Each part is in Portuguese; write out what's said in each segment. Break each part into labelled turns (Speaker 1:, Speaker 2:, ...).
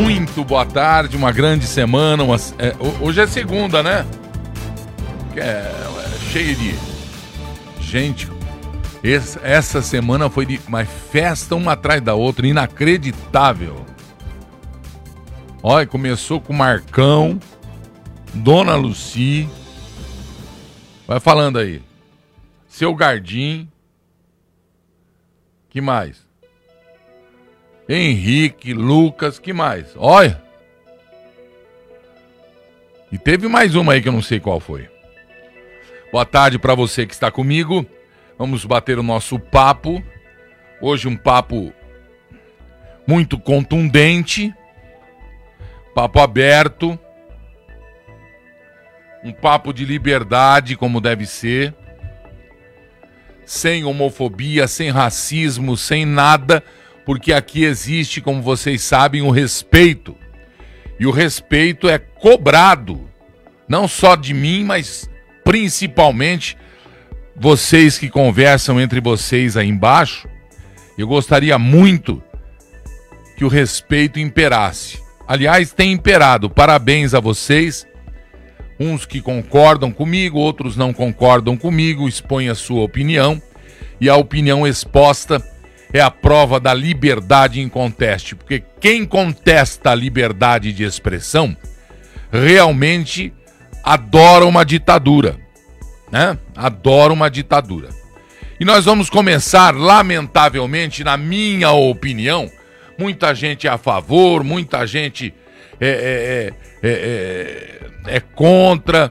Speaker 1: muito boa tarde, uma grande semana. Uma, é, hoje é segunda, né? É, é cheio de gente. Essa, essa semana foi de uma festa uma atrás da outra, inacreditável. Olha, começou com Marcão, Dona Luci. Vai falando aí. Seu Gardim. Que mais? Henrique, Lucas, que mais? Olha. E teve mais uma aí que eu não sei qual foi. Boa tarde para você que está comigo. Vamos bater o nosso papo. Hoje um papo muito contundente. Papo aberto. Um papo de liberdade, como deve ser. Sem homofobia, sem racismo, sem nada porque aqui existe, como vocês sabem, o respeito. E o respeito é cobrado, não só de mim, mas principalmente vocês que conversam entre vocês aí embaixo. Eu gostaria muito que o respeito imperasse. Aliás, tem imperado. Parabéns a vocês. Uns que concordam comigo, outros não concordam comigo, expõem a sua opinião. E a opinião exposta é a prova da liberdade em conteste, porque quem contesta a liberdade de expressão realmente adora uma ditadura, né? Adora uma ditadura. E nós vamos começar, lamentavelmente, na minha opinião, muita gente é a favor, muita gente é, é, é, é contra.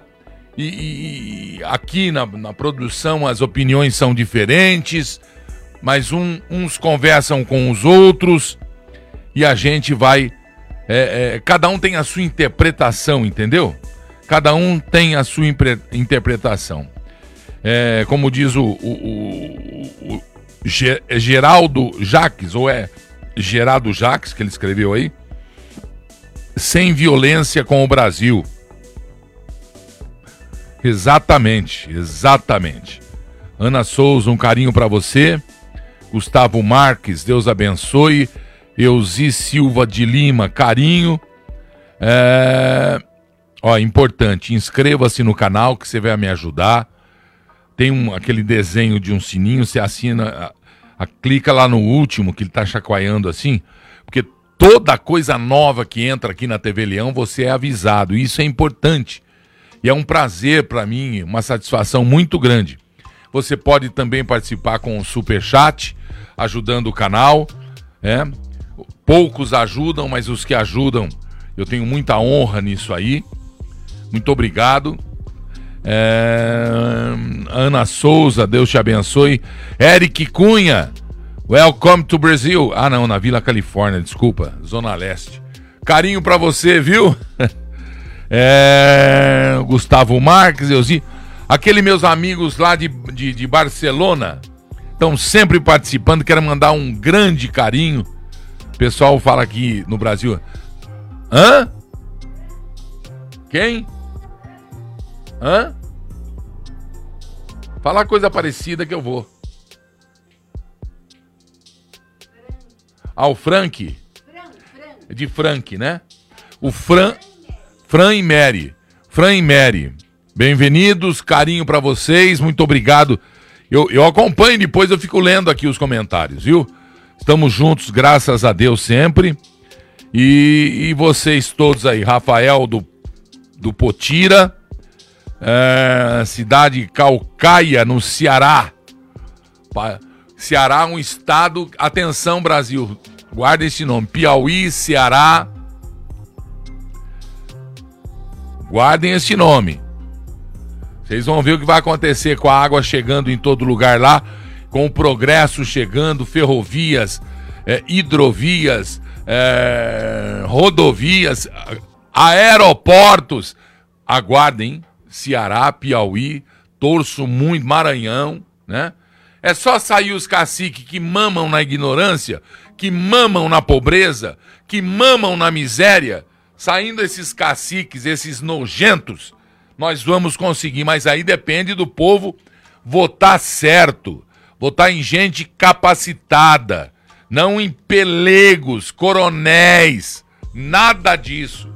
Speaker 1: E, e aqui na, na produção as opiniões são diferentes mas um, uns conversam com os outros e a gente vai. É, é, cada um tem a sua interpretação, entendeu? Cada um tem a sua interpretação. É, como diz o, o, o, o, Geraldo Jaques, ou é Geraldo Jaques, que ele escreveu aí, sem violência com o Brasil. Exatamente, exatamente. Ana Souza, um carinho para você. Gustavo Marques, Deus abençoe. Euzi Silva de Lima, carinho. É... Ó, importante, inscreva-se no canal que você vai me ajudar. Tem um, aquele desenho de um sininho, você assina, a, a, clica lá no último que ele tá chacoalhando assim, porque toda coisa nova que entra aqui na TV Leão você é avisado. Isso é importante. E é um prazer para mim, uma satisfação muito grande. Você pode também participar com o Super Chat, ajudando o canal. É. Poucos ajudam, mas os que ajudam, eu tenho muita honra nisso aí. Muito obrigado. É... Ana Souza, Deus te abençoe. Eric Cunha, welcome to Brazil. Ah, não, na Vila Califórnia, desculpa, Zona Leste. Carinho para você, viu? é... Gustavo Marques, Euzi. Aquele meus amigos lá de, de, de Barcelona estão sempre participando. Quero mandar um grande carinho. O pessoal fala aqui no Brasil. Hã? Quem? Hã? Falar coisa parecida que eu vou. Ah, o Frank. De Frank, né? O Fran. Fran e Mary. Fran e Mary. Bem-vindos, carinho para vocês, muito obrigado. Eu, eu acompanho, depois eu fico lendo aqui os comentários, viu? Estamos juntos, graças a Deus, sempre. E, e vocês todos aí, Rafael do, do Potira, é, cidade Calcaia, no Ceará. Ceará, um estado. Atenção, Brasil, guarda esse nome: Piauí, Ceará. Guardem esse nome. Vocês vão ver o que vai acontecer com a água chegando em todo lugar lá, com o progresso chegando, ferrovias, é, hidrovias, é, rodovias, aeroportos. Aguardem, Ceará, Piauí, torço muito, Maranhão, né? É só sair os caciques que mamam na ignorância, que mamam na pobreza, que mamam na miséria, saindo esses caciques, esses nojentos, nós vamos conseguir, mas aí depende do povo votar certo, votar em gente capacitada, não em pelegos, coronéis, Nada disso.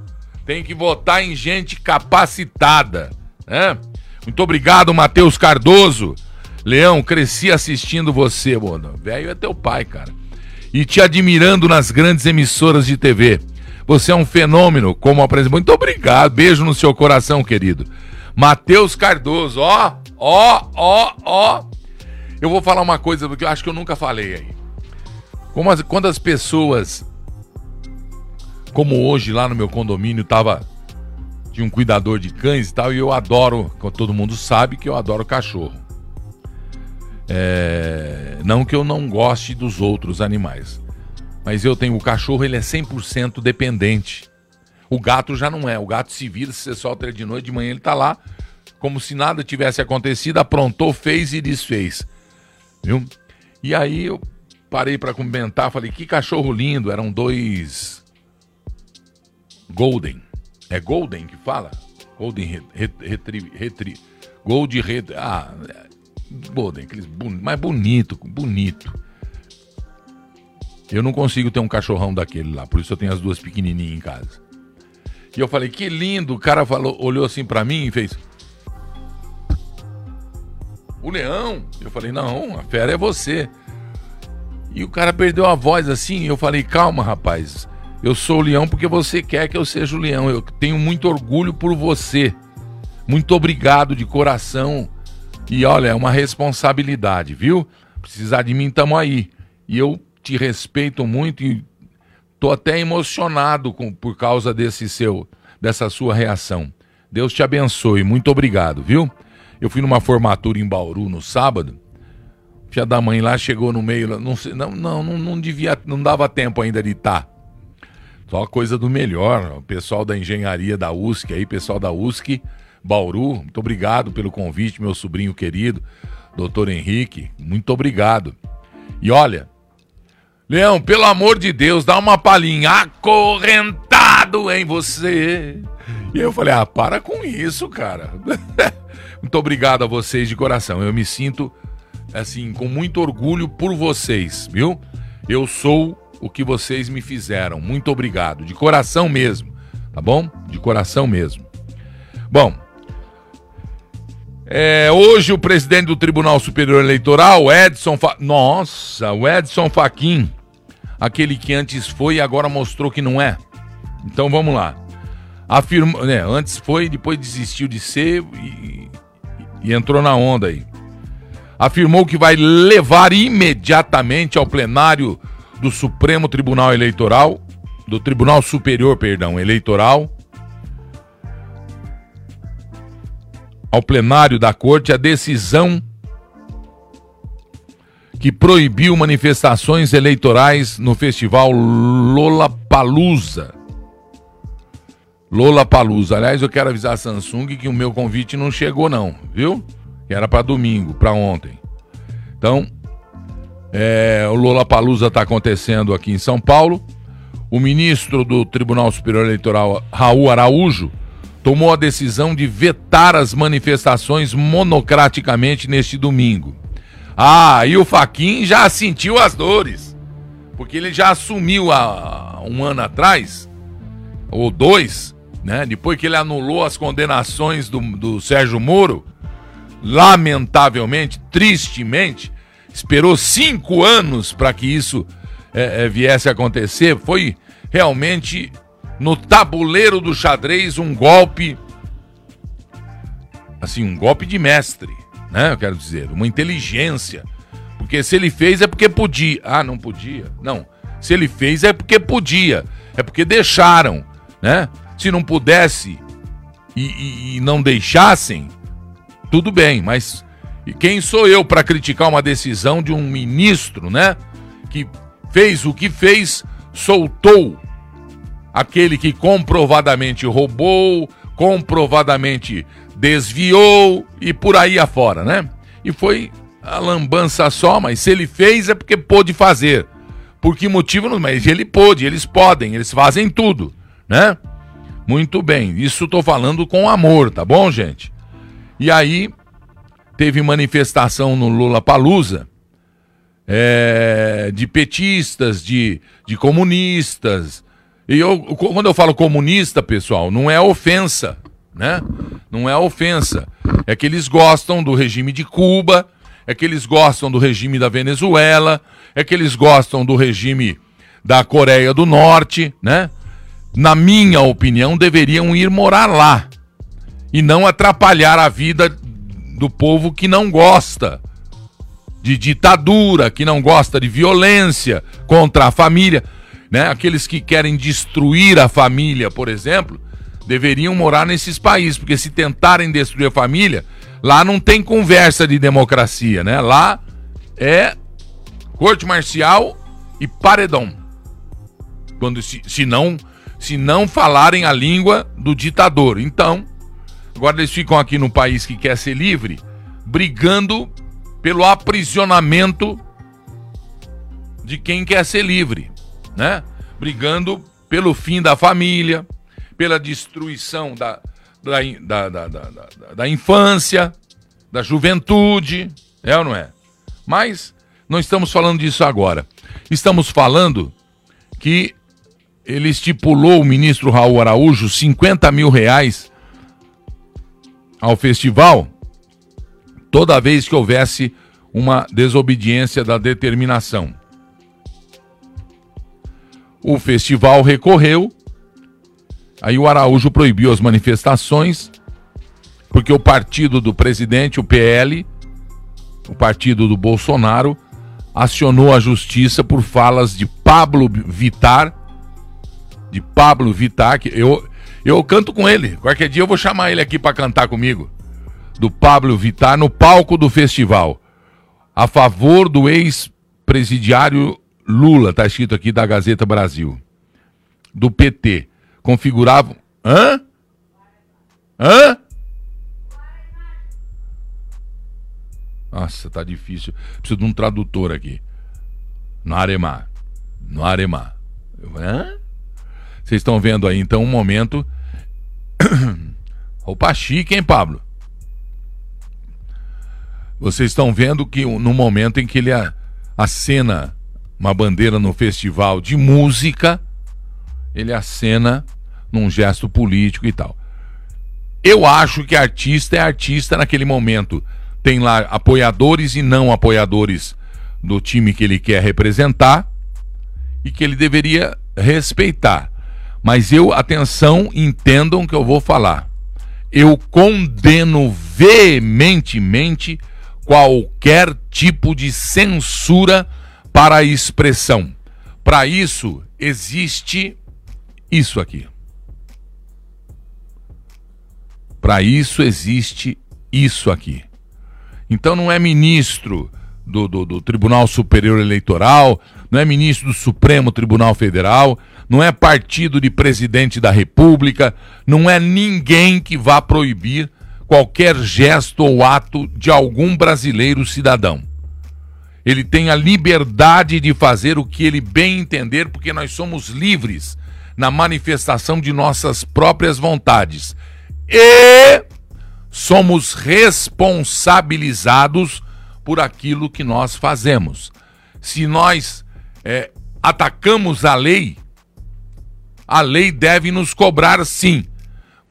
Speaker 1: Tem que votar em gente capacitada, né? Muito obrigado, Matheus Cardoso. Leão, cresci assistindo você, mano. Velho é teu pai, cara. E te admirando nas grandes emissoras de TV. Você é um fenômeno como apresentador. Muito obrigado. Beijo no seu coração, querido. Matheus Cardoso, ó, ó, ó, ó. Eu vou falar uma coisa porque eu acho que eu nunca falei aí. Como as, quando as pessoas, como hoje lá no meu condomínio, tava de um cuidador de cães e tal, e eu adoro, todo mundo sabe que eu adoro cachorro. É, não que eu não goste dos outros animais, mas eu tenho o cachorro, ele é 100% dependente. O gato já não é. O gato se vira, se você solta ele de noite, de manhã ele tá lá, como se nada tivesse acontecido, aprontou, fez e desfez. Viu? E aí eu parei para comentar, falei, que cachorro lindo, eram dois Golden. É Golden que fala? Golden Retri... Retri... Gold Retri... Ah, Golden, aqueles mais bonito, bonito. Eu não consigo ter um cachorrão daquele lá, por isso eu tenho as duas pequenininhas em casa. E eu falei, que lindo. O cara falou, olhou assim para mim e fez. O leão. Eu falei, não, a fera é você. E o cara perdeu a voz assim. Eu falei, calma, rapaz. Eu sou o leão porque você quer que eu seja o leão. Eu tenho muito orgulho por você. Muito obrigado de coração. E olha, é uma responsabilidade, viu? Precisar de mim, tamo aí. E eu te respeito muito e tô até emocionado com, por causa desse seu, dessa sua reação. Deus te abençoe. Muito obrigado, viu? Eu fui numa formatura em Bauru no sábado. Filha da mãe lá chegou no meio, não, não, não, não devia, não dava tempo ainda de estar. Tá. Só coisa do melhor. O pessoal da engenharia da USC aí, pessoal da USC, Bauru, muito obrigado pelo convite, meu sobrinho querido, doutor Henrique, muito obrigado. E olha, Leão, pelo amor de Deus, dá uma palhinha, acorrentado em você. E eu falei, ah, para com isso, cara. muito obrigado a vocês de coração. Eu me sinto, assim, com muito orgulho por vocês, viu? Eu sou o que vocês me fizeram. Muito obrigado, de coração mesmo, tá bom? De coração mesmo. Bom, é, hoje o presidente do Tribunal Superior Eleitoral, Edson, Fa... nossa, o Edson Fachin, aquele que antes foi e agora mostrou que não é. Então vamos lá. Afirma, né, antes foi, depois desistiu de ser e, e entrou na onda aí. Afirmou que vai levar imediatamente ao plenário do Supremo Tribunal Eleitoral, do Tribunal Superior, perdão, Eleitoral, ao plenário da corte a decisão que proibiu manifestações eleitorais no festival. Lola Palusa. Aliás, eu quero avisar a Samsung que o meu convite não chegou não, viu? Que era para domingo, para ontem. Então, é, o Lula Palusa está acontecendo aqui em São Paulo. O ministro do Tribunal Superior Eleitoral, Raul Araújo, tomou a decisão de vetar as manifestações monocraticamente neste domingo. Ah, e o Faquin já sentiu as dores, porque ele já assumiu há um ano atrás, ou dois, né? Depois que ele anulou as condenações do, do Sérgio Moro, lamentavelmente, tristemente, esperou cinco anos para que isso é, é, viesse a acontecer. Foi realmente no tabuleiro do xadrez um golpe, assim, um golpe de mestre, né? Eu quero dizer, uma inteligência. Porque se ele fez é porque podia. Ah, não podia? Não. Se ele fez é porque podia. É porque deixaram, né? Se não pudesse e, e, e não deixassem, tudo bem, mas e quem sou eu para criticar uma decisão de um ministro, né? Que fez o que fez, soltou aquele que comprovadamente roubou, comprovadamente desviou e por aí afora, né? E foi a lambança só, mas se ele fez é porque pôde fazer. Por que motivo? Mas ele pôde, eles podem, eles fazem tudo, né? Muito bem, isso estou falando com amor, tá bom, gente? E aí, teve manifestação no Lula Palusa é, de petistas, de, de comunistas, E eu, quando eu falo comunista, pessoal, não é ofensa, né? Não é ofensa. É que eles gostam do regime de Cuba, é que eles gostam do regime da Venezuela, é que eles gostam do regime da Coreia do Norte, né? Na minha opinião, deveriam ir morar lá e não atrapalhar a vida do povo que não gosta de ditadura, que não gosta de violência contra a família, né? Aqueles que querem destruir a família, por exemplo, deveriam morar nesses países, porque se tentarem destruir a família, lá não tem conversa de democracia, né? Lá é corte marcial e paredão. Quando se, se não se não falarem a língua do ditador. Então, agora eles ficam aqui no país que quer ser livre, brigando pelo aprisionamento de quem quer ser livre, né? Brigando pelo fim da família, pela destruição da, da, da, da, da, infância, da juventude, é ou não é? Mas não estamos falando disso agora. Estamos falando que ele estipulou, o ministro Raul Araújo, 50 mil reais ao festival toda vez que houvesse uma desobediência da determinação. O festival recorreu, aí o Araújo proibiu as manifestações, porque o partido do presidente, o PL, o partido do Bolsonaro, acionou a justiça por falas de Pablo Vitar, de Pablo Vitar, que eu, eu canto com ele. Qualquer dia eu vou chamar ele aqui para cantar comigo do Pablo Vittar no palco do festival. A favor do ex-presidiário Lula, está escrito aqui da Gazeta Brasil. Do PT. Configuravam. Hã? Hã? Nossa, tá difícil. Preciso de um tradutor aqui. No Aremar. No Aremar. Hã? Vocês estão vendo aí então um momento. Roupa chique, hein, Pablo? Vocês estão vendo que no momento em que ele acena uma bandeira no festival de música, ele acena num gesto político e tal. Eu acho que artista é artista naquele momento. Tem lá apoiadores e não apoiadores do time que ele quer representar e que ele deveria respeitar. Mas eu, atenção, entendam o que eu vou falar. Eu condeno veementemente qualquer tipo de censura para a expressão. Para isso, existe isso aqui. Para isso, existe isso aqui. Então, não é ministro do, do, do, Tribunal Superior Eleitoral, não é ministro do Supremo Tribunal Federal, não é partido de presidente da República, não é ninguém que vá proibir qualquer gesto ou ato de algum brasileiro cidadão. Ele tem a liberdade de fazer o que ele bem entender, porque nós somos livres na manifestação de nossas próprias vontades. E somos responsabilizados por aquilo que nós fazemos. Se nós é, atacamos a lei, a lei deve nos cobrar sim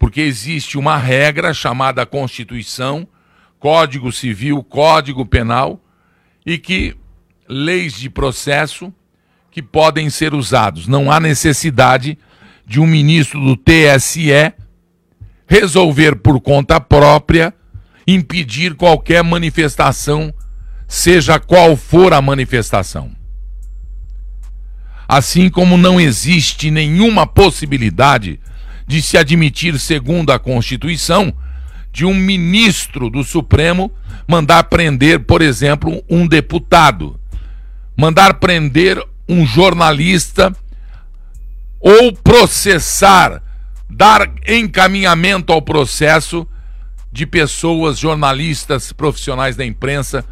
Speaker 1: porque existe uma regra chamada Constituição, Código Civil, Código Penal, e que leis de processo que podem ser usados. Não há necessidade de um ministro do TSE resolver por conta própria impedir qualquer manifestação, seja qual for a manifestação. Assim como não existe nenhuma possibilidade de se admitir, segundo a Constituição, de um ministro do Supremo mandar prender, por exemplo, um deputado, mandar prender um jornalista ou processar, dar encaminhamento ao processo de pessoas, jornalistas, profissionais da imprensa,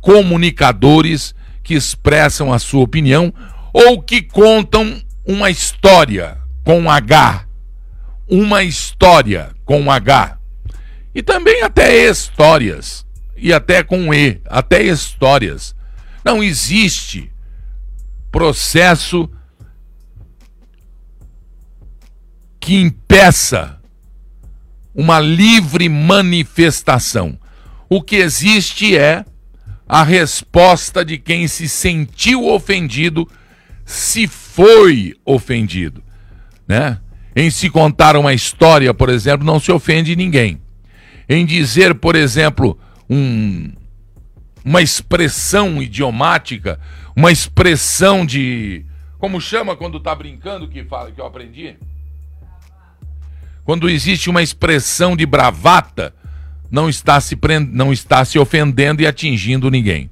Speaker 1: comunicadores que expressam a sua opinião ou que contam uma história com H uma história com H. E também até histórias. E até com E, até histórias. Não existe processo que impeça uma livre manifestação. O que existe é a resposta de quem se sentiu ofendido, se foi ofendido, né? Em se contar uma história, por exemplo, não se ofende ninguém. Em dizer, por exemplo, um, uma expressão idiomática, uma expressão de. Como chama quando tá brincando que, fala, que eu aprendi? Quando existe uma expressão de bravata, não está se prend... não está se ofendendo e atingindo ninguém.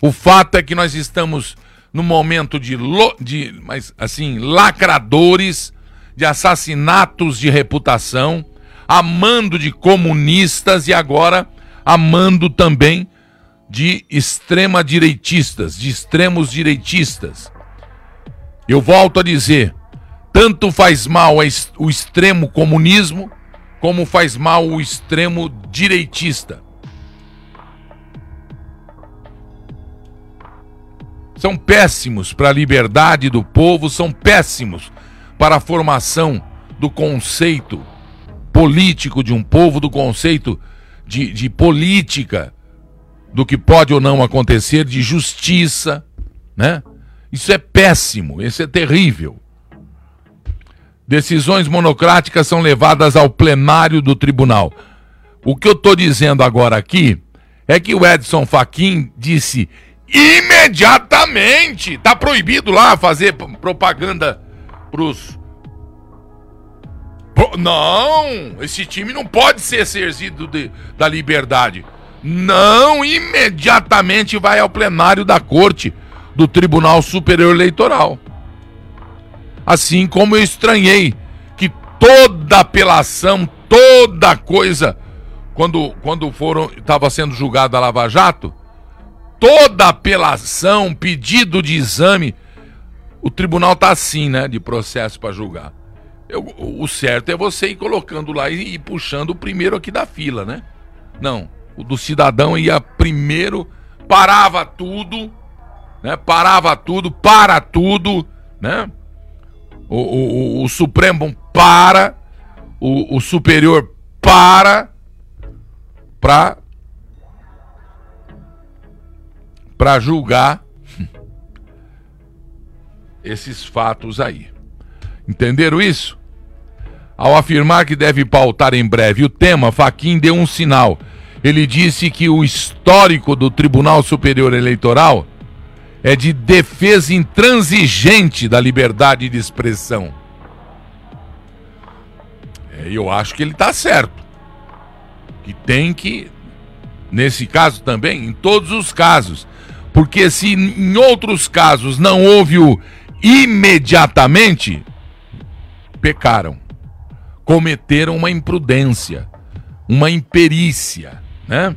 Speaker 1: O fato é que nós estamos no momento de, lo... de mas assim, lacradores, de assassinatos de reputação, amando de comunistas e agora amando também de extrema direitistas, de extremos direitistas. Eu volto a dizer, tanto faz mal o extremo comunismo como faz mal o extremo direitista. São péssimos para a liberdade do povo, são péssimos para a formação do conceito político de um povo, do conceito de, de política, do que pode ou não acontecer, de justiça, né? Isso é péssimo, isso é terrível. Decisões monocráticas são levadas ao plenário do tribunal. O que eu estou dizendo agora aqui é que o Edson Fachin disse imediatamente. Tá proibido lá fazer propaganda pros. Pro... Não! Esse time não pode ser exercido de, da liberdade. Não, imediatamente vai ao plenário da corte do Tribunal Superior Eleitoral. Assim como eu estranhei que toda apelação, toda coisa, quando, quando foram estava sendo julgada a Lava Jato, toda apelação, pedido de exame, o tribunal tá assim, né, de processo para julgar. Eu, o certo é você ir colocando lá e, e puxando o primeiro aqui da fila, né? Não, o do cidadão ia primeiro, parava tudo, né? Parava tudo, para tudo, né? o, o, o Supremo para, o, o Superior para, para para julgar esses fatos aí. Entenderam isso? Ao afirmar que deve pautar em breve o tema, Faquin deu um sinal. Ele disse que o histórico do Tribunal Superior Eleitoral é de defesa intransigente da liberdade de expressão. É, eu acho que ele está certo. Que tem que, nesse caso também, em todos os casos, porque se em outros casos não houve o imediatamente, pecaram, cometeram uma imprudência, uma imperícia, né?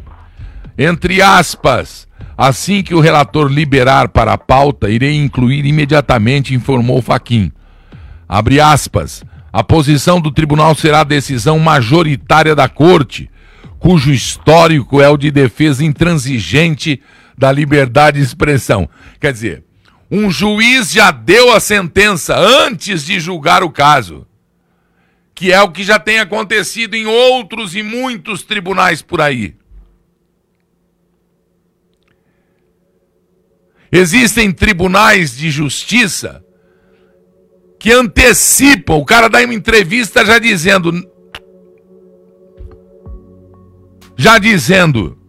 Speaker 1: Entre aspas, Assim que o relator liberar para a pauta, irei incluir imediatamente, informou Faquim. Abre aspas. A posição do tribunal será a decisão majoritária da corte, cujo histórico é o de defesa intransigente da liberdade de expressão. Quer dizer, um juiz já deu a sentença antes de julgar o caso, que é o que já tem acontecido em outros e muitos tribunais por aí. Existem tribunais de justiça que antecipam. O cara dá uma entrevista já dizendo. Já dizendo.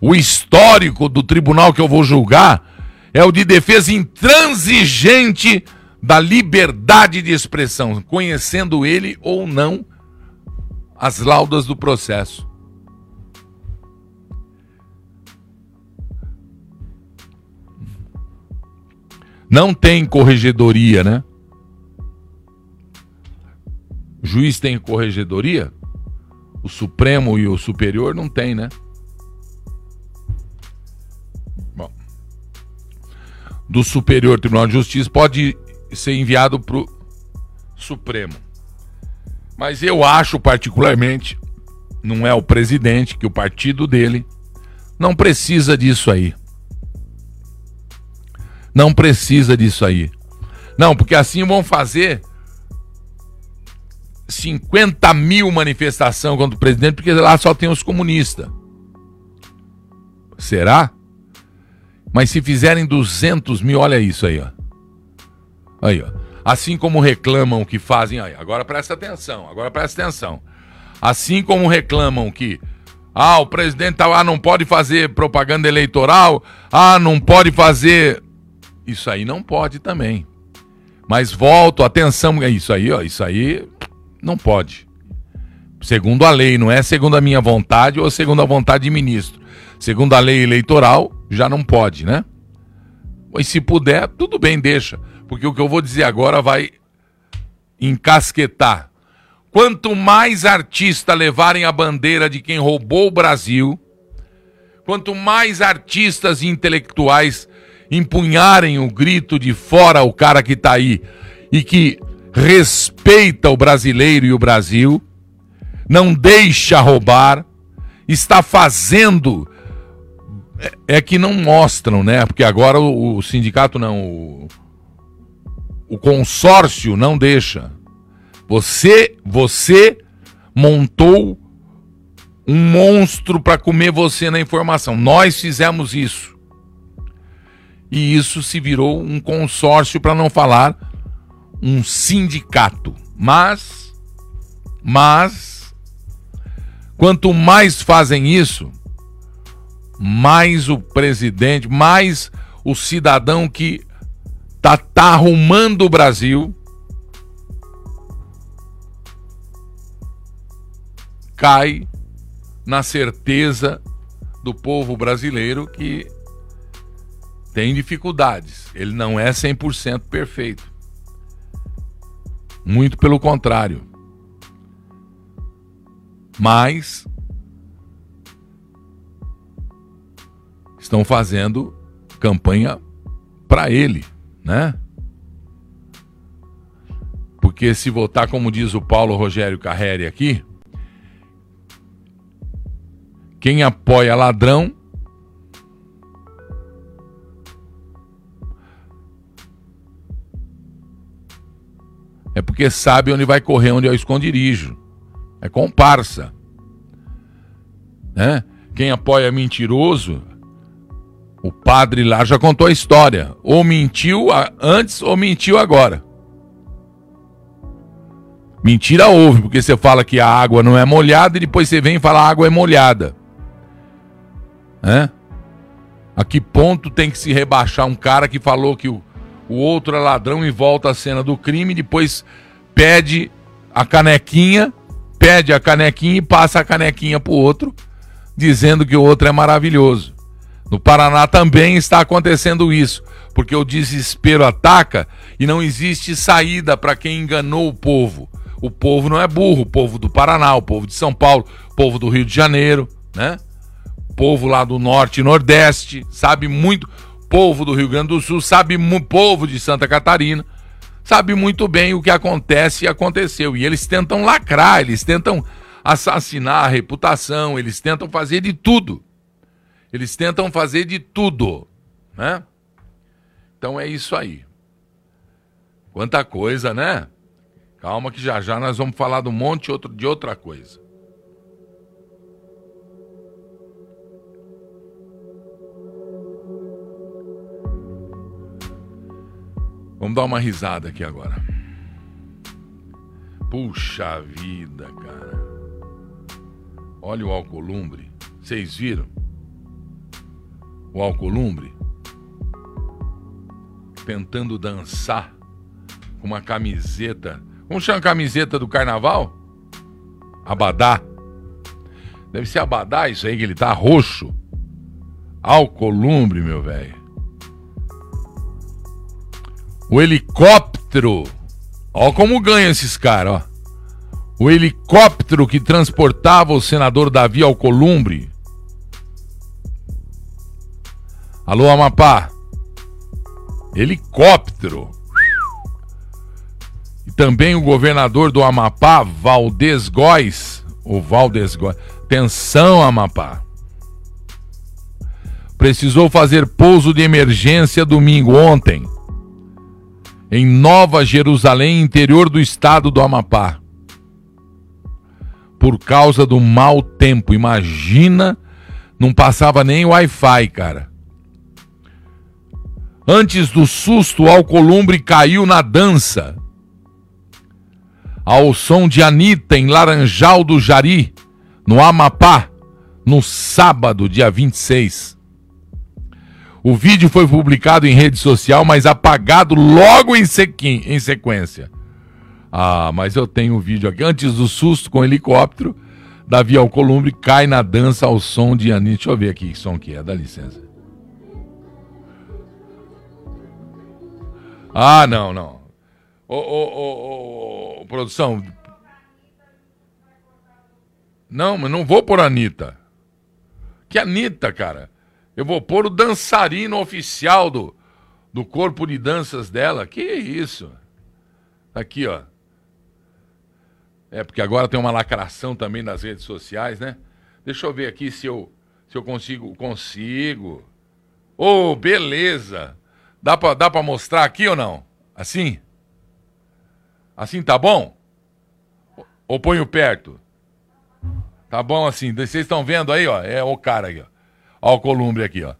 Speaker 1: O histórico do tribunal que eu vou julgar é o de defesa intransigente da liberdade de expressão, conhecendo ele ou não as laudas do processo. Não tem corregedoria, né? O juiz tem corregedoria? O Supremo e o Superior não tem, né? Bom. Do Superior Tribunal de Justiça pode ser enviado para o Supremo. Mas eu acho particularmente, não é o presidente, que o partido dele não precisa disso aí. Não precisa disso aí. Não, porque assim vão fazer 50 mil manifestação contra o presidente, porque lá só tem os comunistas. Será? Mas se fizerem 200 mil, olha isso aí, ó. Aí, ó. Assim como reclamam que fazem. Aí, agora presta atenção, agora presta atenção. Assim como reclamam que. Ah, o presidente tá, ah, não pode fazer propaganda eleitoral. Ah, não pode fazer. Isso aí não pode também. Mas volto, atenção, é isso aí, ó, isso aí não pode. Segundo a lei, não é segundo a minha vontade ou segundo a vontade de ministro. Segundo a lei eleitoral, já não pode, né? E se puder, tudo bem, deixa. Porque o que eu vou dizer agora vai encasquetar. Quanto mais artistas levarem a bandeira de quem roubou o Brasil, quanto mais artistas e intelectuais empunharem o grito de fora o cara que está aí e que respeita o brasileiro e o Brasil, não deixa roubar, está fazendo. É, é que não mostram, né? Porque agora o, o sindicato não. O, o consórcio não deixa. Você, você montou um monstro para comer você na informação. Nós fizemos isso. E isso se virou um consórcio para não falar um sindicato. Mas, mas, quanto mais fazem isso, mais o presidente, mais o cidadão que tá, tá arrumando o Brasil cai na certeza do povo brasileiro que tem dificuldades. Ele não é 100% perfeito. Muito pelo contrário. Mas estão fazendo campanha para ele, né? Porque se votar como diz o Paulo Rogério Carreri aqui, quem apoia ladrão é porque sabe onde vai correr, onde é o esconderijo. É comparsa. Né? Quem apoia mentiroso, o padre lá já contou a história. Ou mentiu antes ou mentiu agora. Mentira houve, porque você fala que a água não é molhada e depois você vem e fala a água é molhada. Né? A que ponto tem que se rebaixar um cara que falou que o, o outro é ladrão e volta à cena do crime, depois pede a canequinha, pede a canequinha e passa a canequinha pro outro, dizendo que o outro é maravilhoso. No Paraná também está acontecendo isso, porque o desespero ataca e não existe saída para quem enganou o povo. O povo não é burro, o povo do Paraná, o povo de São Paulo, o povo do Rio de Janeiro, né? O povo lá do norte e nordeste, sabe muito povo do Rio Grande do Sul, sabe o povo de Santa Catarina, sabe muito bem o que acontece e aconteceu. E eles tentam lacrar, eles tentam assassinar a reputação, eles tentam fazer de tudo. Eles tentam fazer de tudo, né? Então é isso aí. Quanta coisa, né? Calma que já já nós vamos falar de um monte de outra coisa. Vamos dar uma risada aqui agora. Puxa vida, cara. Olha o Alcolumbre. Vocês viram? O Alcolumbre tentando dançar com uma camiseta. Como chama a camiseta do carnaval? Abadá. Deve ser abadá isso aí que ele tá roxo. Alcolumbre, meu velho. O helicóptero. Ó como ganha esses caras, ó. O helicóptero que transportava o senador Davi Alcolumbre. Alô, Amapá. Helicóptero. E também o governador do Amapá, Valdez Góes. O Valdez Góes. Atenção, Amapá. Precisou fazer pouso de emergência domingo ontem em Nova Jerusalém, interior do estado do Amapá. por causa do mau tempo. Imagina, não passava nem Wi-Fi, cara. Antes do susto, Alcolumbre caiu na dança. Ao som de Anitta em Laranjal do Jari, no Amapá, no sábado, dia 26. O vídeo foi publicado em rede social, mas apagado logo em, em sequência. Ah, mas eu tenho o um vídeo aqui. Antes do susto com helicóptero, Davi Alcolumbre cai na dança ao som de Anitta. Deixa eu ver aqui que som que é, dá licença. Ah, não, não. Ô, ô, ô, ô, produção. Não, mas não vou por Anitta. Que Anitta, cara? Eu vou pôr o dançarino oficial do, do corpo de danças dela. Que isso? Aqui, ó. É, porque agora tem uma lacração também nas redes sociais, né? Deixa eu ver aqui se eu, se eu consigo. Consigo. Ô, oh, beleza. Dá pra, dá pra mostrar aqui ou não? Assim? Assim tá bom? Ou ponho perto? Tá bom assim. Vocês estão vendo aí, ó? É o cara aqui, ó. Ó o Columbre aqui, ó.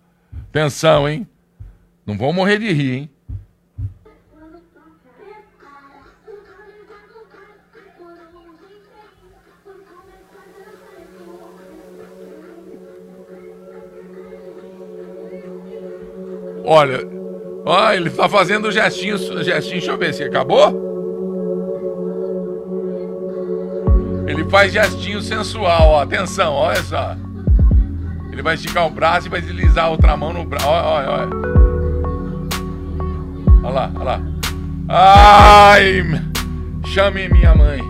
Speaker 1: Atenção, hein? Não vão morrer de rir, hein? Olha, ó, ele tá fazendo gestinho, gestinho, deixa eu ver se acabou. Ele faz gestinho sensual, ó, atenção, olha só. Ele vai esticar o braço e vai deslizar a outra mão no braço, olha, olha. Olha lá, olha lá. Ai, chame minha mãe.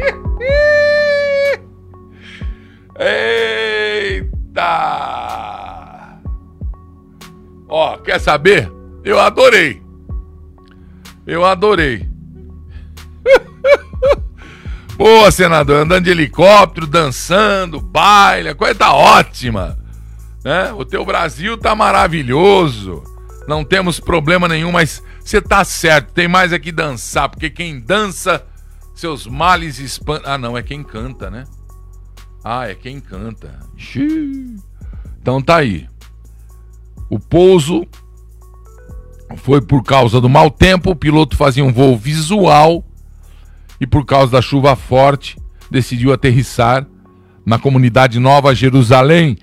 Speaker 1: Eita! Ó, quer saber? Eu adorei. Eu adorei. Boa, senador, andando de helicóptero, dançando, baile, a coisa tá ótima. Né? O teu Brasil tá maravilhoso. Não temos problema nenhum, mas você tá certo, tem mais aqui dançar, porque quem dança, seus males espantam. Ah, não, é quem canta, né? Ah, é quem canta. Xiii. Então tá aí. O pouso foi por causa do mau tempo, o piloto fazia um voo visual e por causa da chuva forte decidiu aterrissar na comunidade Nova Jerusalém,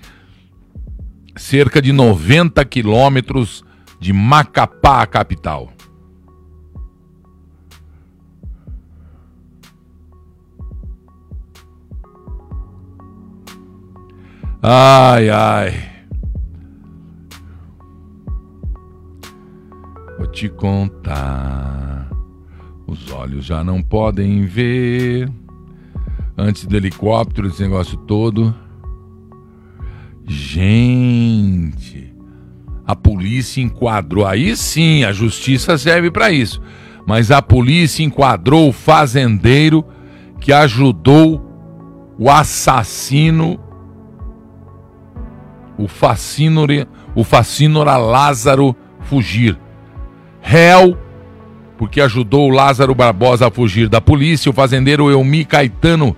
Speaker 1: cerca de 90 quilômetros de Macapá, a capital. Ai, ai. Vou te contar. Os olhos já não podem ver. Antes do helicóptero, esse negócio todo. Gente, a polícia enquadrou. Aí sim, a justiça serve para isso. Mas a polícia enquadrou o fazendeiro que ajudou o assassino, o fascínora, o fascínora Lázaro fugir réu, porque ajudou Lázaro Barbosa a fugir da polícia. O fazendeiro Elmi Caetano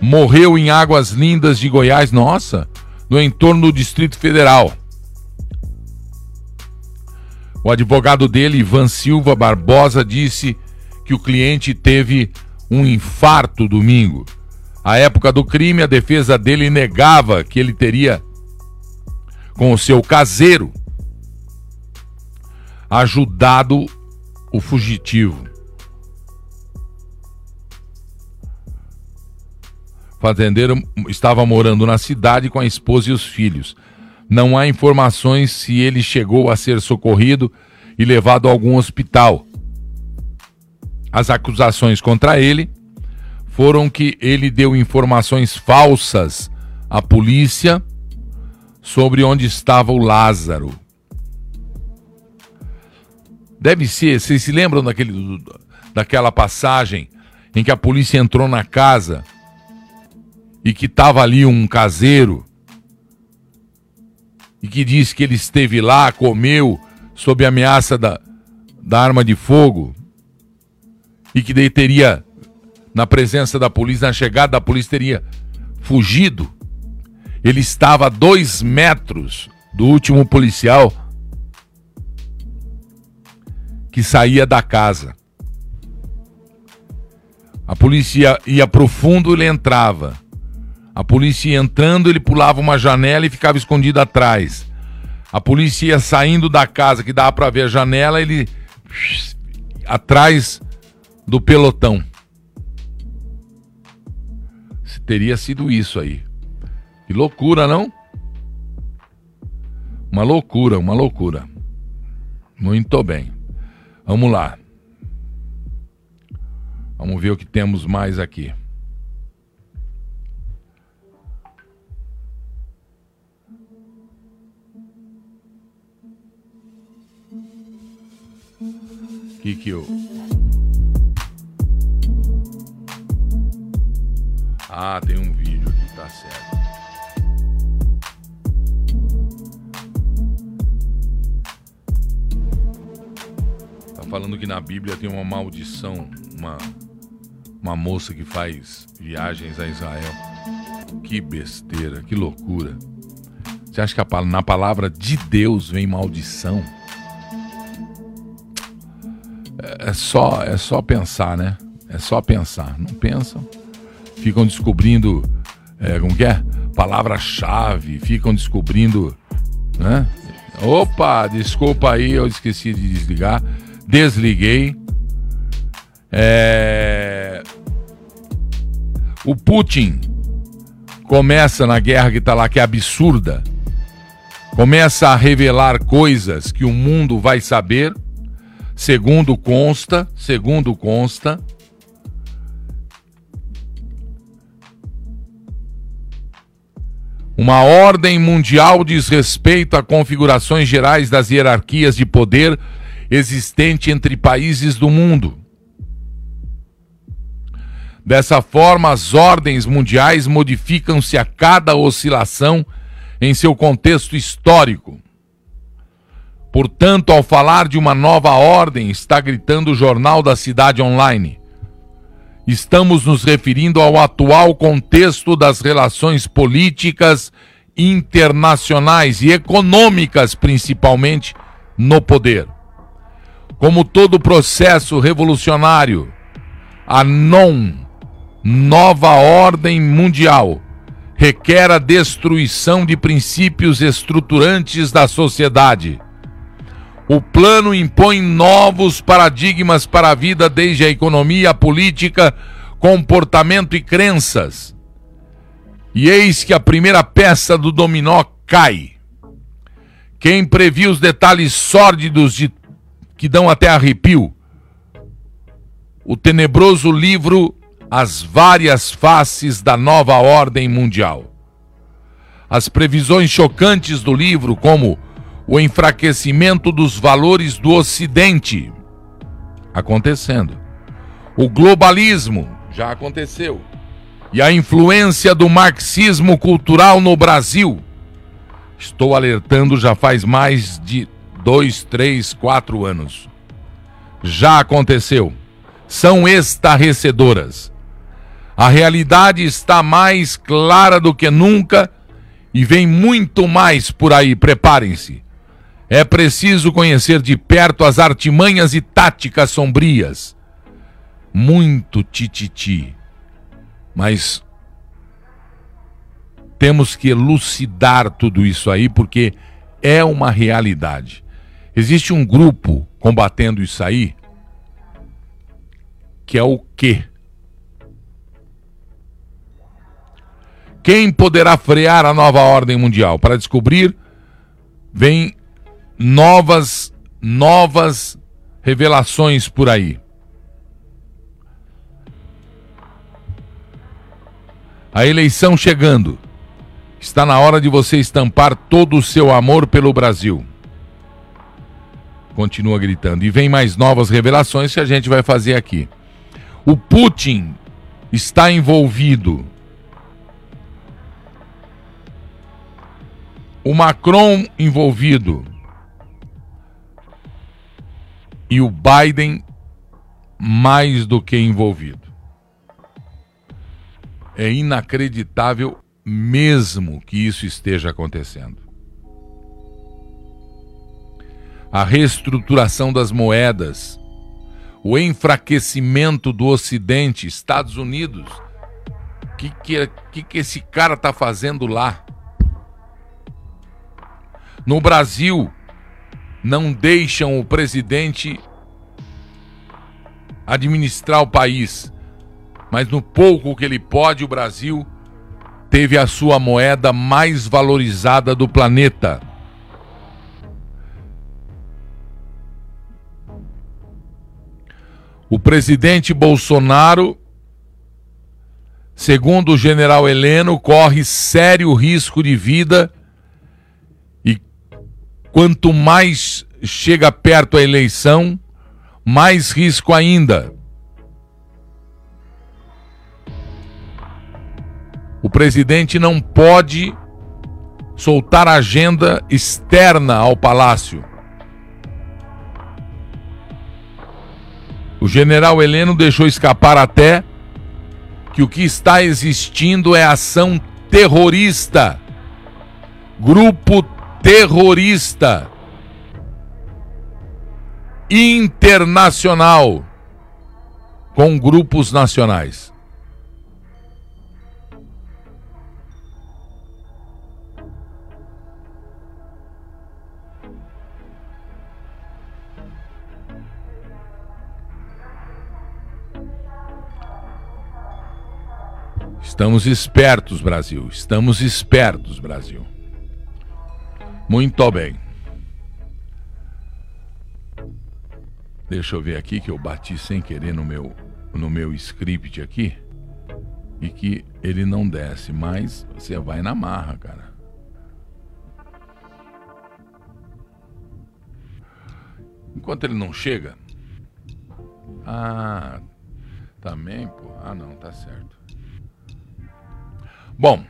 Speaker 1: morreu em Águas Lindas de Goiás, nossa, no entorno do Distrito Federal. O advogado dele, Ivan Silva Barbosa, disse que o cliente teve um infarto domingo. À época do crime, a defesa dele negava que ele teria, com o seu caseiro, ajudado o fugitivo. O fazendeiro estava morando na cidade com a esposa e os filhos. Não há informações se ele chegou a ser socorrido e levado a algum hospital. As acusações contra ele foram que ele deu informações falsas à polícia sobre onde estava o Lázaro. Deve ser, vocês se lembram daquele, daquela passagem em que a polícia entrou na casa e que estava ali um caseiro e que disse que ele esteve lá, comeu sob ameaça da, da arma de fogo e que daí teria na presença da polícia, na chegada da polícia, teria fugido. Ele estava a dois metros do último policial que saía da casa. A polícia ia, ia pro fundo, ele entrava. A polícia ia entrando, ele pulava uma janela e ficava escondido atrás. A polícia ia saindo da casa, que dava para ver a janela, ele atrás do pelotão. Se teria sido isso aí. Que loucura, não? Uma loucura, uma loucura. Muito bem. Vamos lá. Vamos ver o que temos mais aqui. Que que eu Ah, tem um falando que na Bíblia tem uma maldição, uma uma moça que faz viagens a Israel. Que besteira, que loucura. Você acha que na palavra de Deus vem maldição? É, é só, é só pensar, né? É só pensar. Não pensam? Ficam descobrindo, é, como que é? Palavra-chave, ficam descobrindo, né? Opa, desculpa aí, eu esqueci de desligar. Desliguei. É... O Putin começa na guerra que está lá, que é absurda, começa a revelar coisas que o mundo vai saber, segundo consta, segundo consta, Uma ordem mundial diz respeito a configurações gerais das hierarquias de poder existente entre países do mundo. Dessa forma, as ordens mundiais modificam-se a cada oscilação em seu contexto histórico. Portanto, ao falar de uma nova ordem, está gritando o Jornal da Cidade Online. Estamos nos referindo ao atual contexto das relações políticas internacionais e econômicas, principalmente no poder. Como todo processo revolucionário, a non nova ordem mundial requer a destruição de princípios estruturantes da sociedade. O plano impõe novos paradigmas para a vida, desde a economia, a política, comportamento e crenças. E eis que a primeira peça do dominó cai. Quem previu os detalhes sórdidos de, que dão até arrepio? O tenebroso livro as várias faces da nova ordem mundial. As previsões chocantes do livro, como o enfraquecimento dos valores do Ocidente, acontecendo. O globalismo, já aconteceu. E a influência do marxismo cultural no Brasil. Estou alertando já faz mais de dois, três, quatro anos. Já aconteceu. São estarrecedoras a realidade está mais clara do que nunca e vem muito mais por aí, preparem-se. É preciso conhecer de perto as artimanhas e táticas sombrias. Muito tititi. Mas temos que elucidar tudo isso aí porque é uma realidade. Existe um grupo combatendo isso aí que é o quê? Quem poderá frear a nova ordem mundial? Para descobrir, vem novas, novas revelações por aí. A eleição chegando. Está na hora de você estampar todo o seu amor pelo Brasil. Continua gritando. E vem mais novas revelações que a gente vai fazer aqui. O Putin está envolvido o Macron envolvido e o Biden mais do que envolvido. É inacreditável mesmo que isso esteja acontecendo. A reestruturação das moedas, o enfraquecimento do Ocidente, Estados Unidos. O que, que, que, esse cara está fazendo lá? No Brasil, não deixam o presidente administrar o país, mas no pouco que ele pode, o Brasil teve a sua moeda mais valorizada do planeta. O presidente Bolsonaro, segundo o general Heleno, corre sério risco de vida e quanto mais chega perto a eleição, mais risco ainda. O presidente não pode soltar agenda externa ao palácio. O general Heleno deixou escapar até que o que está existindo é ação terrorista. Grupo terrorista internacional com grupos nacionais. Estamos espertos, Brasil. Estamos espertos, Brasil. Muito bem. Deixa eu ver aqui que eu bati sem querer no meu no meu script aqui e que ele não desce, mas você vai na marra, cara. Enquanto ele não chega. Ah, também, pô. Ah, não, tá certo. Bom,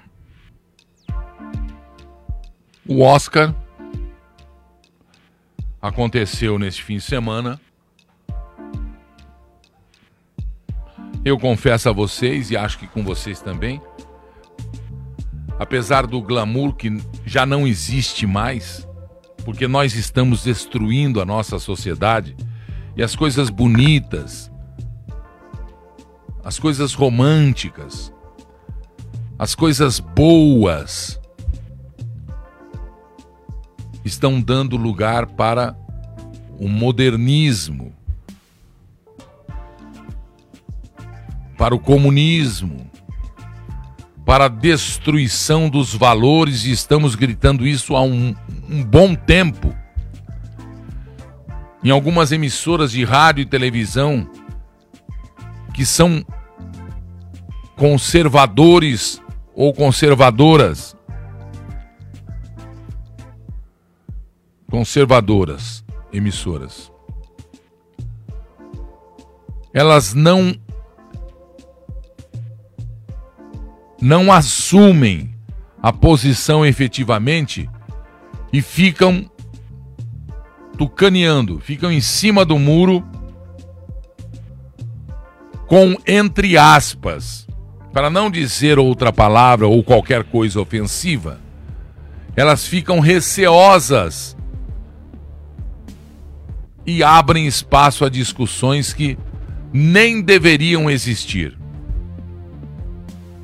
Speaker 1: o Oscar aconteceu neste fim de semana. Eu confesso a vocês, e acho que com vocês também, apesar do glamour que já não existe mais, porque nós estamos destruindo a nossa sociedade e as coisas bonitas, as coisas românticas, as coisas boas estão dando lugar para o modernismo, para o comunismo, para a destruição dos valores, e estamos gritando isso há um, um bom tempo. Em algumas emissoras de rádio e televisão que são conservadores ou conservadoras. Conservadoras, emissoras. Elas não não assumem a posição efetivamente e ficam tucaneando, ficam em cima do muro com entre aspas para não dizer outra palavra ou qualquer coisa ofensiva, elas ficam receosas e abrem espaço a discussões que nem deveriam existir.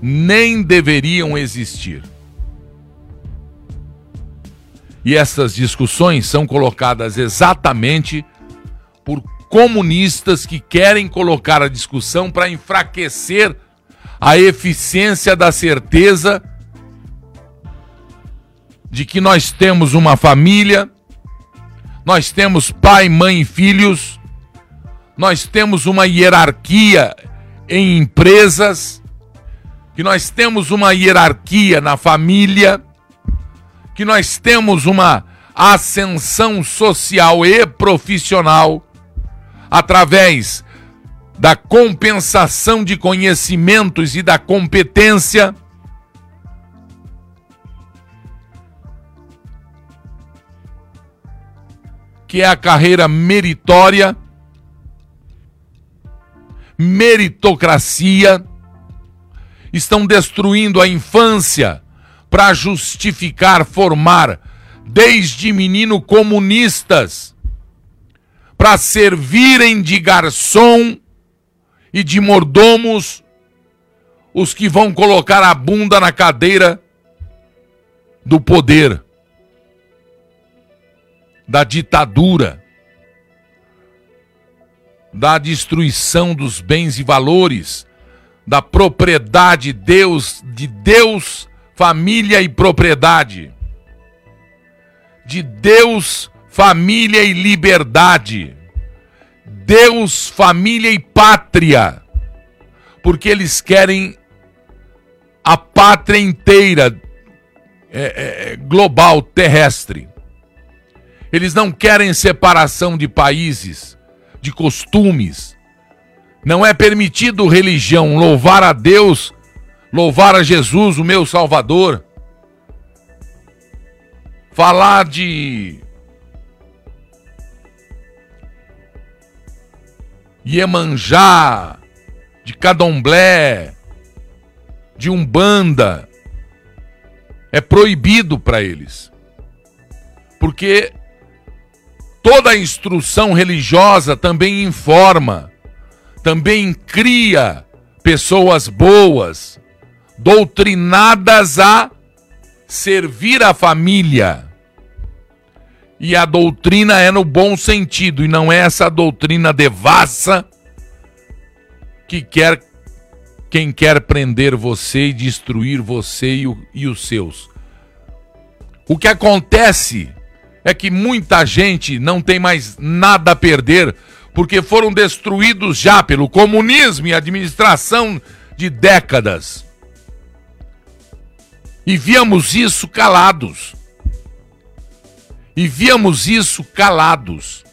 Speaker 1: Nem deveriam existir. E essas discussões são colocadas exatamente por comunistas que querem colocar a discussão para enfraquecer a eficiência da certeza de que nós temos uma família, nós temos pai, mãe e filhos, nós temos uma hierarquia em empresas, que nós temos uma hierarquia na família, que nós temos uma ascensão social e profissional através da compensação de conhecimentos e da competência. Que é a carreira meritória, meritocracia, estão destruindo a infância para justificar formar desde menino comunistas para servirem de garçom e de mordomos os que vão colocar a bunda na cadeira do poder, da ditadura, da destruição dos bens e valores, da propriedade Deus, de Deus, família e propriedade. De Deus, família e liberdade. Deus, família e pátria. Porque eles querem a pátria inteira, é, é, é, global, terrestre. Eles não querem separação de países, de costumes. Não é permitido religião louvar a Deus, louvar a Jesus, o meu Salvador. Falar de Iemanjá, de Cadomblé, de Umbanda, é proibido para eles. Porque toda a instrução religiosa também informa, também cria pessoas boas, doutrinadas a servir a família. E a doutrina é no bom sentido, e não é essa doutrina devassa que quer quem quer prender você e destruir você e, o, e os seus. O que acontece é que muita gente não tem mais nada a perder porque foram destruídos já pelo comunismo e administração de décadas. E víamos isso calados. E víamos isso calados.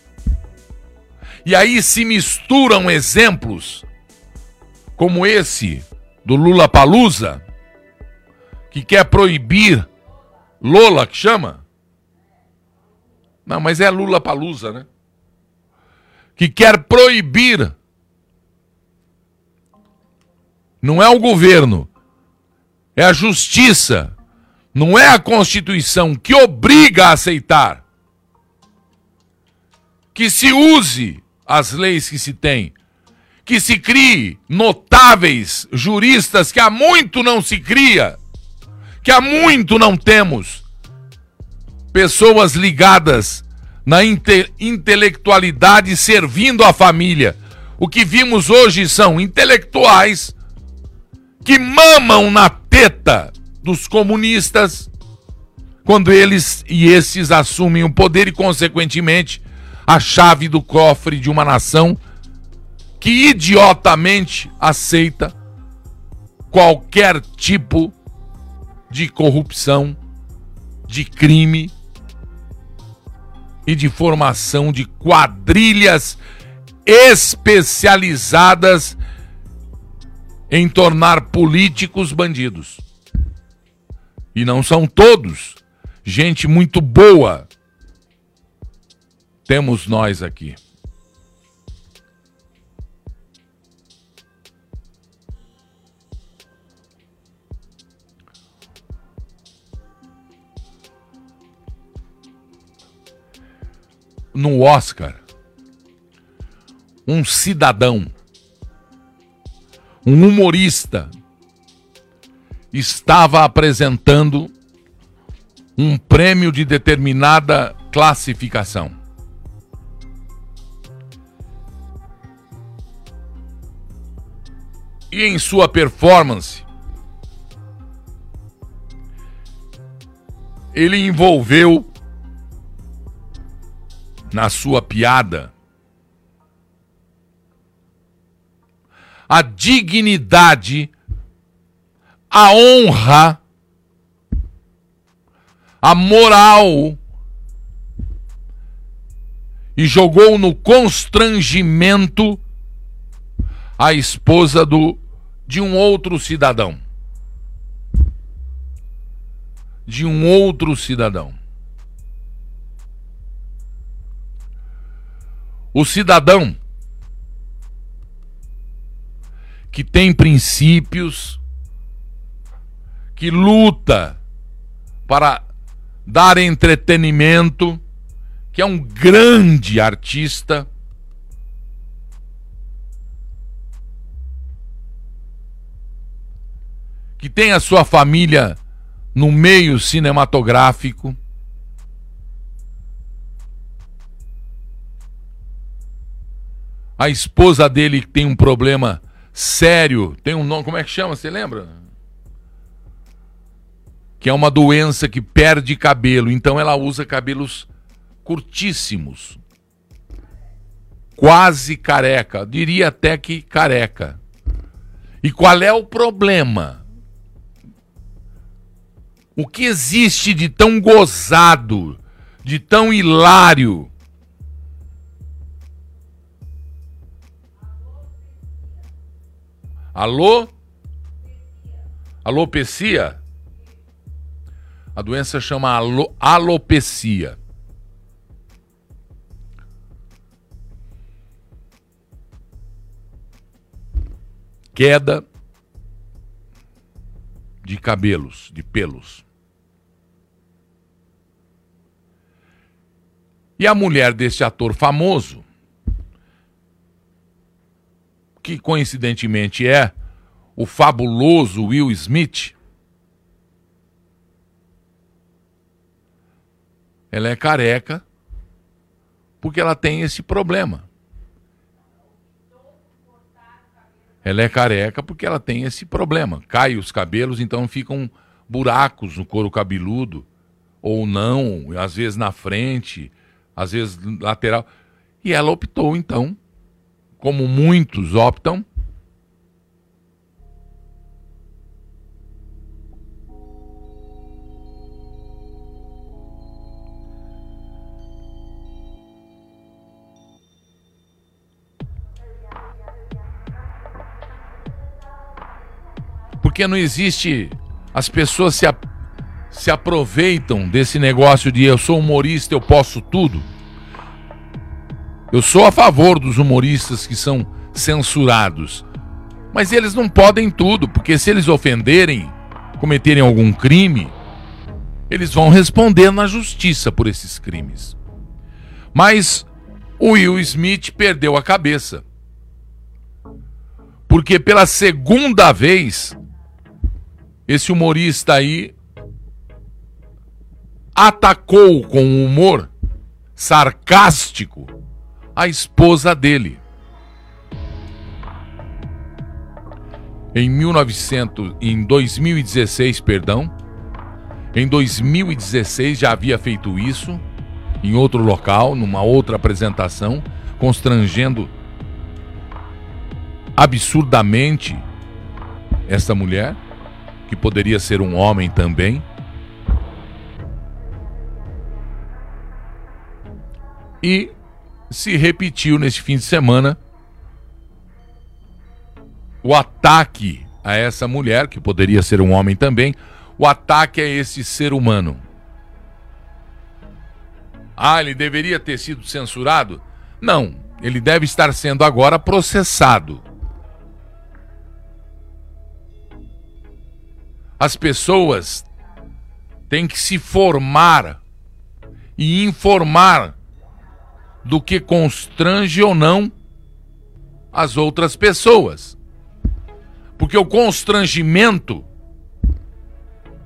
Speaker 1: E aí se misturam exemplos como esse do Lula Palusa, que quer proibir Lola, que chama? Não, mas é Lula Palusa, né? Que quer proibir. Não é o governo, é a justiça, não é a Constituição que obriga a aceitar que se use as leis que se tem que se crie notáveis juristas que há muito não se cria, que há muito não temos. Pessoas ligadas na inte intelectualidade servindo a família. O que vimos hoje são intelectuais que mamam na teta dos comunistas quando eles e esses assumem o poder e, consequentemente, a chave do cofre de uma nação que idiotamente aceita qualquer tipo de corrupção, de crime e de formação de quadrilhas especializadas em tornar políticos bandidos. E não são todos. Gente muito boa. Temos nós aqui. no Oscar um cidadão, um humorista, estava apresentando um prêmio de determinada classificação. E em sua performance, ele envolveu na sua piada. A dignidade, a honra, a moral e jogou no constrangimento a esposa do de um outro cidadão. De um outro cidadão. O cidadão que tem princípios, que luta para dar entretenimento, que é um grande artista. Que tem a sua família no meio cinematográfico. A esposa dele tem um problema sério, tem um nome, como é que chama? Você lembra? Que é uma doença que perde cabelo, então ela usa cabelos curtíssimos. Quase careca, diria até que careca. E qual é o problema? O que existe de tão gozado, de tão hilário Alô? Alopecia? A doença chama alo alopecia. Queda de cabelos, de pelos. E a mulher desse ator famoso que coincidentemente é o fabuloso Will Smith, ela é careca porque ela tem esse problema. Ela é careca porque ela tem esse problema. Cai os cabelos, então ficam buracos no couro cabeludo, ou não, às vezes na frente, às vezes lateral. E ela optou, então, como muitos optam, porque não existe. As pessoas se, a, se aproveitam desse negócio de eu sou humorista, eu posso tudo. Eu sou a favor dos humoristas que são censurados. Mas eles não podem tudo, porque se eles ofenderem, cometerem algum crime, eles vão responder na justiça por esses crimes. Mas o Will Smith perdeu a cabeça. Porque pela segunda vez, esse humorista aí atacou com humor sarcástico a esposa dele. Em 1900, em 2016, perdão, em 2016 já havia feito isso em outro local, numa outra apresentação, constrangendo absurdamente essa mulher, que poderia ser um homem também. E se repetiu neste fim de semana o ataque a essa mulher, que poderia ser um homem também, o ataque a esse ser humano. Ah, ele deveria ter sido censurado? Não, ele deve estar sendo agora processado. As pessoas têm que se formar e informar do que constrange ou não as outras pessoas. Porque o constrangimento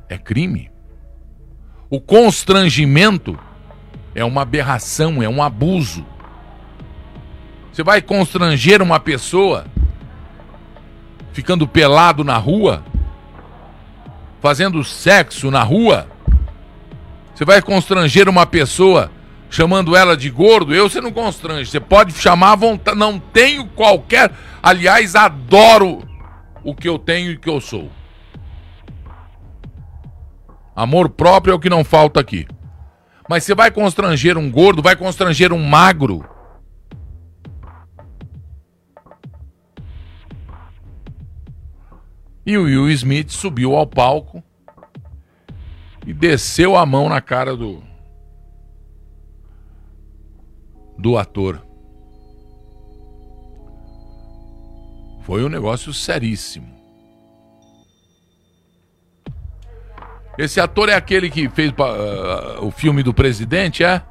Speaker 1: é crime. O constrangimento é uma aberração, é um abuso. Você vai constranger uma pessoa ficando pelado na rua, fazendo sexo na rua? Você vai constranger uma pessoa chamando ela de gordo, eu você não constrange. Você pode chamar à vontade. Não tenho qualquer. Aliás, adoro o que eu tenho e o que eu sou. Amor próprio é o que não falta aqui. Mas você vai constranger um gordo, vai constranger um magro. E o Will Smith subiu ao palco e desceu a mão na cara do, do ator. Foi um negócio seríssimo. Esse ator é aquele que fez uh, o filme do presidente, é?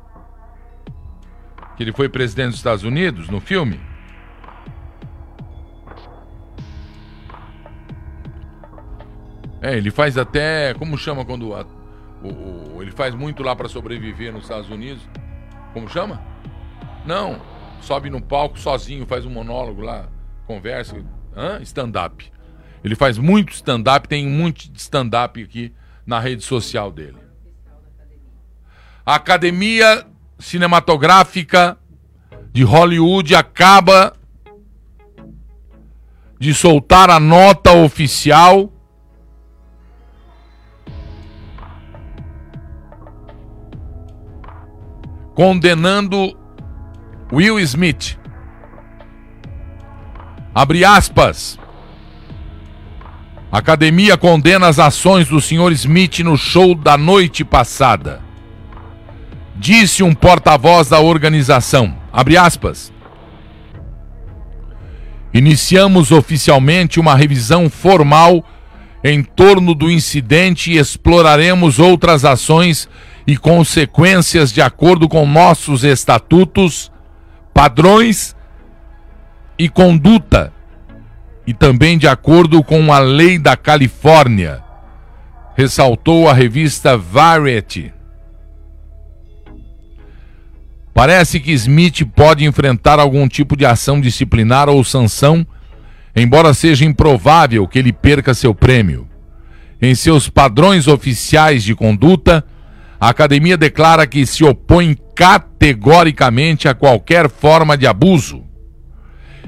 Speaker 1: Que ele foi presidente dos Estados Unidos no filme? É, ele faz até. Como chama quando. A, o, o, ele faz muito lá para sobreviver nos Estados Unidos. Como chama? Não. Sobe no palco sozinho, faz um monólogo lá, conversa. Stand-up. Ele faz muito stand-up, tem um monte de stand-up aqui na rede social dele. A Academia Cinematográfica de Hollywood acaba de soltar a nota oficial condenando Will Smith. Abre aspas. Academia condena as ações do Sr. Smith no show da noite passada. Disse um porta-voz da organização. Abre aspas. Iniciamos oficialmente uma revisão formal em torno do incidente e exploraremos outras ações e consequências de acordo com nossos estatutos, padrões e conduta, e também de acordo com a lei da Califórnia, ressaltou a revista Variety. Parece que Smith pode enfrentar algum tipo de ação disciplinar ou sanção, embora seja improvável que ele perca seu prêmio. Em seus padrões oficiais de conduta, a academia declara que se opõe categoricamente a qualquer forma de abuso.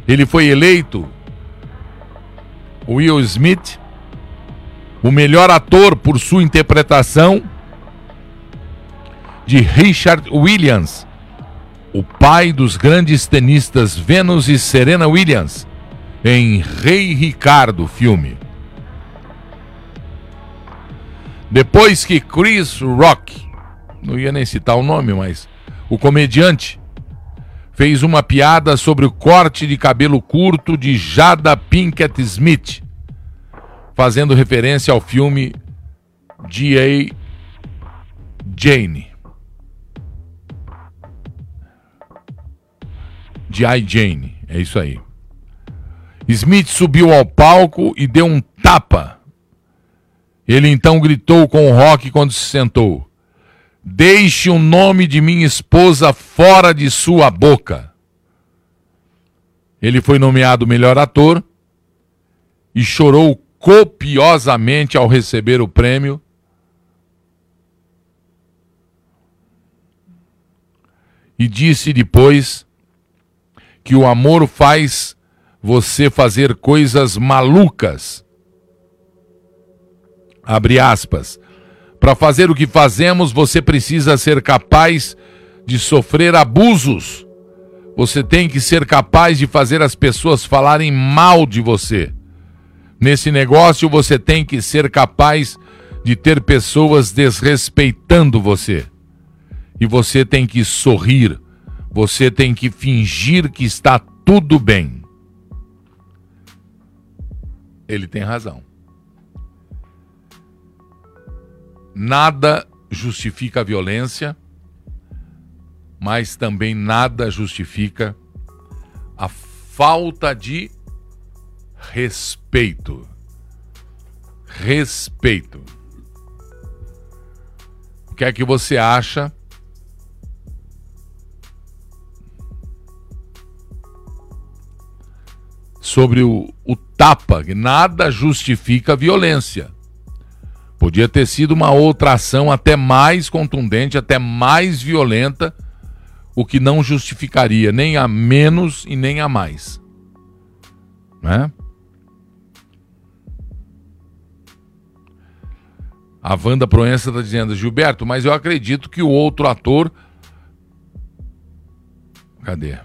Speaker 1: Ele foi eleito, Will Smith, o melhor ator por sua interpretação de Richard Williams, o pai dos grandes tenistas Venus e Serena Williams, em Rei Ricardo filme. Depois que Chris Rock não ia nem citar o nome, mas o comediante fez uma piada sobre o corte de cabelo curto de Jada Pinkett Smith, fazendo referência ao filme G.A. Jane. G.I. Jane, é isso aí. Smith subiu ao palco e deu um tapa. Ele então gritou com o rock quando se sentou. Deixe o nome de minha esposa fora de sua boca. Ele foi nomeado melhor ator e chorou copiosamente ao receber o prêmio. E disse depois que o amor faz você fazer coisas malucas. Abre aspas. Para fazer o que fazemos, você precisa ser capaz de sofrer abusos. Você tem que ser capaz de fazer as pessoas falarem mal de você. Nesse negócio, você tem que ser capaz de ter pessoas desrespeitando você. E você tem que sorrir. Você tem que fingir que está tudo bem. Ele tem razão. Nada justifica a violência, mas também nada justifica a falta de respeito. Respeito. O que é que você acha? Sobre o, o tapa, nada justifica a violência. Podia ter sido uma outra ação até mais contundente, até mais violenta, o que não justificaria nem a menos e nem a mais. Né? A Wanda Proença está dizendo, Gilberto, mas eu acredito que o outro ator. Cadê?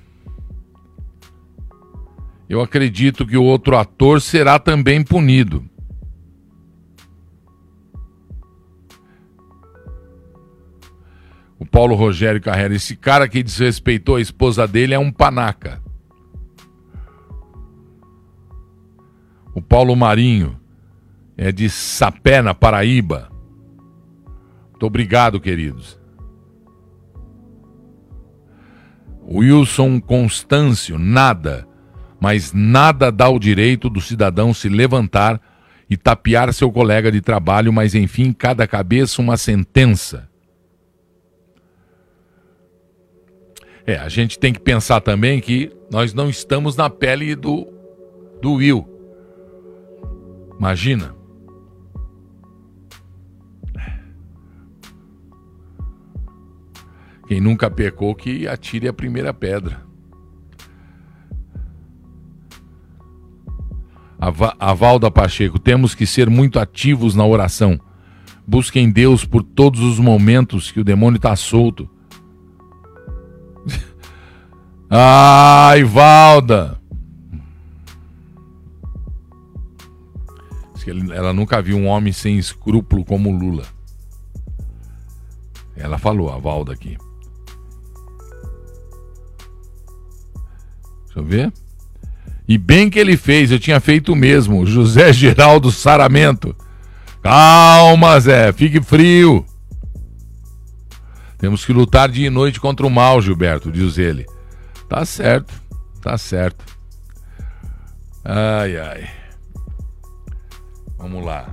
Speaker 1: Eu acredito que o outro ator será também punido. O Paulo Rogério Carreira, esse cara que desrespeitou a esposa dele é um panaca. O Paulo Marinho é de Sapé, na Paraíba. Muito obrigado, queridos. Wilson Constâncio, nada, mas nada dá o direito do cidadão se levantar e tapear seu colega de trabalho, mas enfim, cada cabeça uma sentença. É, a gente tem que pensar também que nós não estamos na pele do, do Will. Imagina. Quem nunca pecou que atire a primeira pedra. A Valda Pacheco, temos que ser muito ativos na oração. Busquem Deus por todos os momentos que o demônio está solto. Ai, Valda! Ela nunca viu um homem sem escrúpulo como Lula. Ela falou, a Valda aqui. Deixa eu ver. E bem que ele fez, eu tinha feito o mesmo. José Geraldo Saramento. Calma, Zé, fique frio. Temos que lutar dia e noite contra o mal, Gilberto, diz ele. Tá certo, tá certo. Ai, ai. Vamos lá.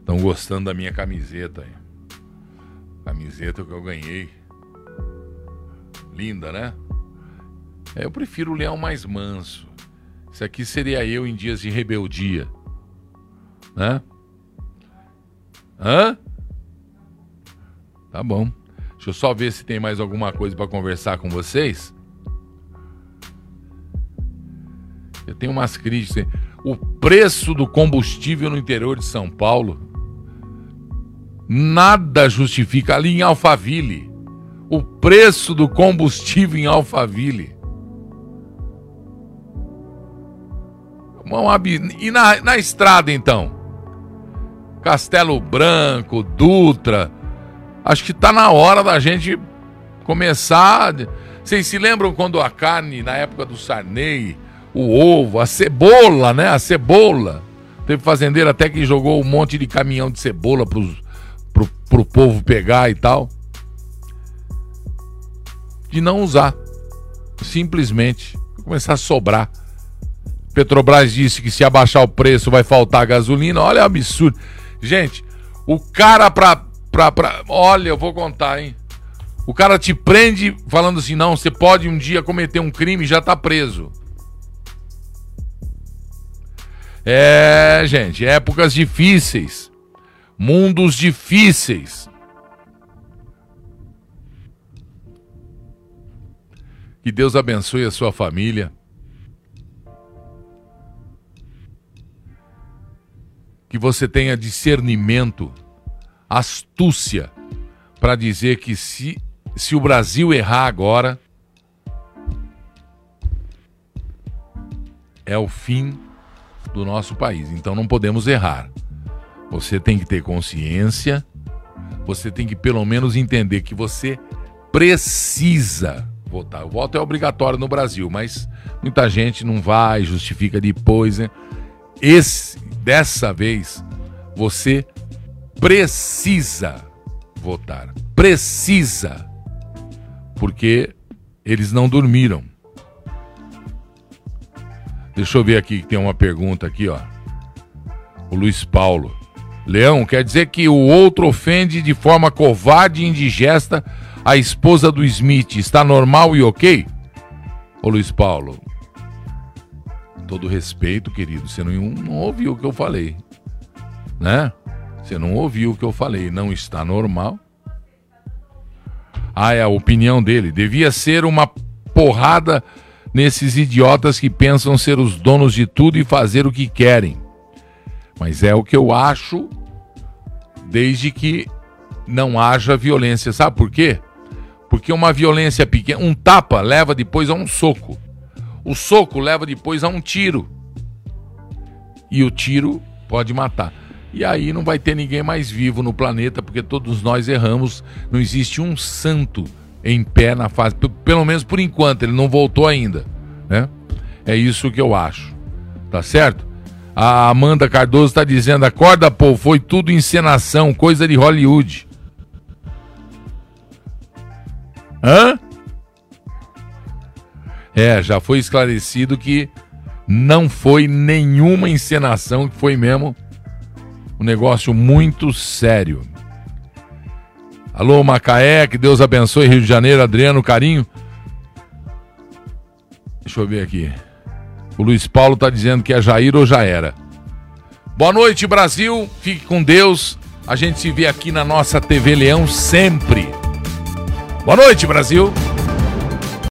Speaker 1: Estão gostando da minha camiseta. Camiseta que eu ganhei. Linda, né? É, eu prefiro o leão mais manso. Isso aqui seria eu em dias de rebeldia. Né? Hã? Tá bom. Deixa eu só ver se tem mais alguma coisa para conversar com vocês. Eu tenho umas críticas. O preço do combustível no interior de São Paulo nada justifica ali em Alphaville. O preço do combustível em Alphaville E na, na estrada, então? Castelo Branco, Dutra. Acho que está na hora da gente começar. Vocês se lembram quando a carne, na época do Sarney, o ovo, a cebola, né? A cebola. Teve fazendeiro até que jogou um monte de caminhão de cebola pros, pro, pro povo pegar e tal. De não usar. Simplesmente. Começar a sobrar. Petrobras disse que se abaixar o preço vai faltar gasolina. Olha o absurdo. Gente, o cara pra, pra, pra. Olha, eu vou contar, hein? O cara te prende falando assim: não, você pode um dia cometer um crime e já tá preso. É, gente, épocas difíceis. Mundos difíceis. Que Deus abençoe a sua família. Que você tenha discernimento, astúcia, para dizer que se, se o Brasil errar agora, é o fim do nosso país. Então não podemos errar. Você tem que ter consciência, você tem que pelo menos entender que você precisa votar. O voto é obrigatório no Brasil, mas muita gente não vai, justifica depois. Né? Esse, dessa vez, você precisa votar. Precisa. Porque eles não dormiram. Deixa eu ver aqui que tem uma pergunta aqui, ó. O Luiz Paulo. Leão, quer dizer que o outro ofende de forma covarde e indigesta a esposa do Smith. Está normal e ok? Ô Luiz Paulo, todo respeito, querido, você não, não ouviu o que eu falei, né? Você não ouviu o que eu falei, não está normal. Ah, é a opinião dele. Devia ser uma porrada nesses idiotas que pensam ser os donos de tudo e fazer o que querem. Mas é o que eu acho, desde que não haja violência. Sabe por quê? Porque uma violência pequena, um tapa leva depois a um soco. O soco leva depois a um tiro. E o tiro pode matar. E aí não vai ter ninguém mais vivo no planeta, porque todos nós erramos. Não existe um santo em pé na fase, pelo menos por enquanto, ele não voltou ainda, né? É isso que eu acho. Tá certo? A Amanda Cardoso está dizendo: acorda, pô, foi tudo encenação, coisa de Hollywood. Hã? É, já foi esclarecido que não foi nenhuma encenação, que foi mesmo um negócio muito sério. Alô, Macaé, que Deus abençoe Rio de Janeiro, Adriano, carinho. Deixa eu ver aqui. O Luiz Paulo está dizendo que é Jair ou já era. Boa noite, Brasil. Fique com Deus. A gente se vê aqui na nossa TV Leão sempre. Boa noite, Brasil.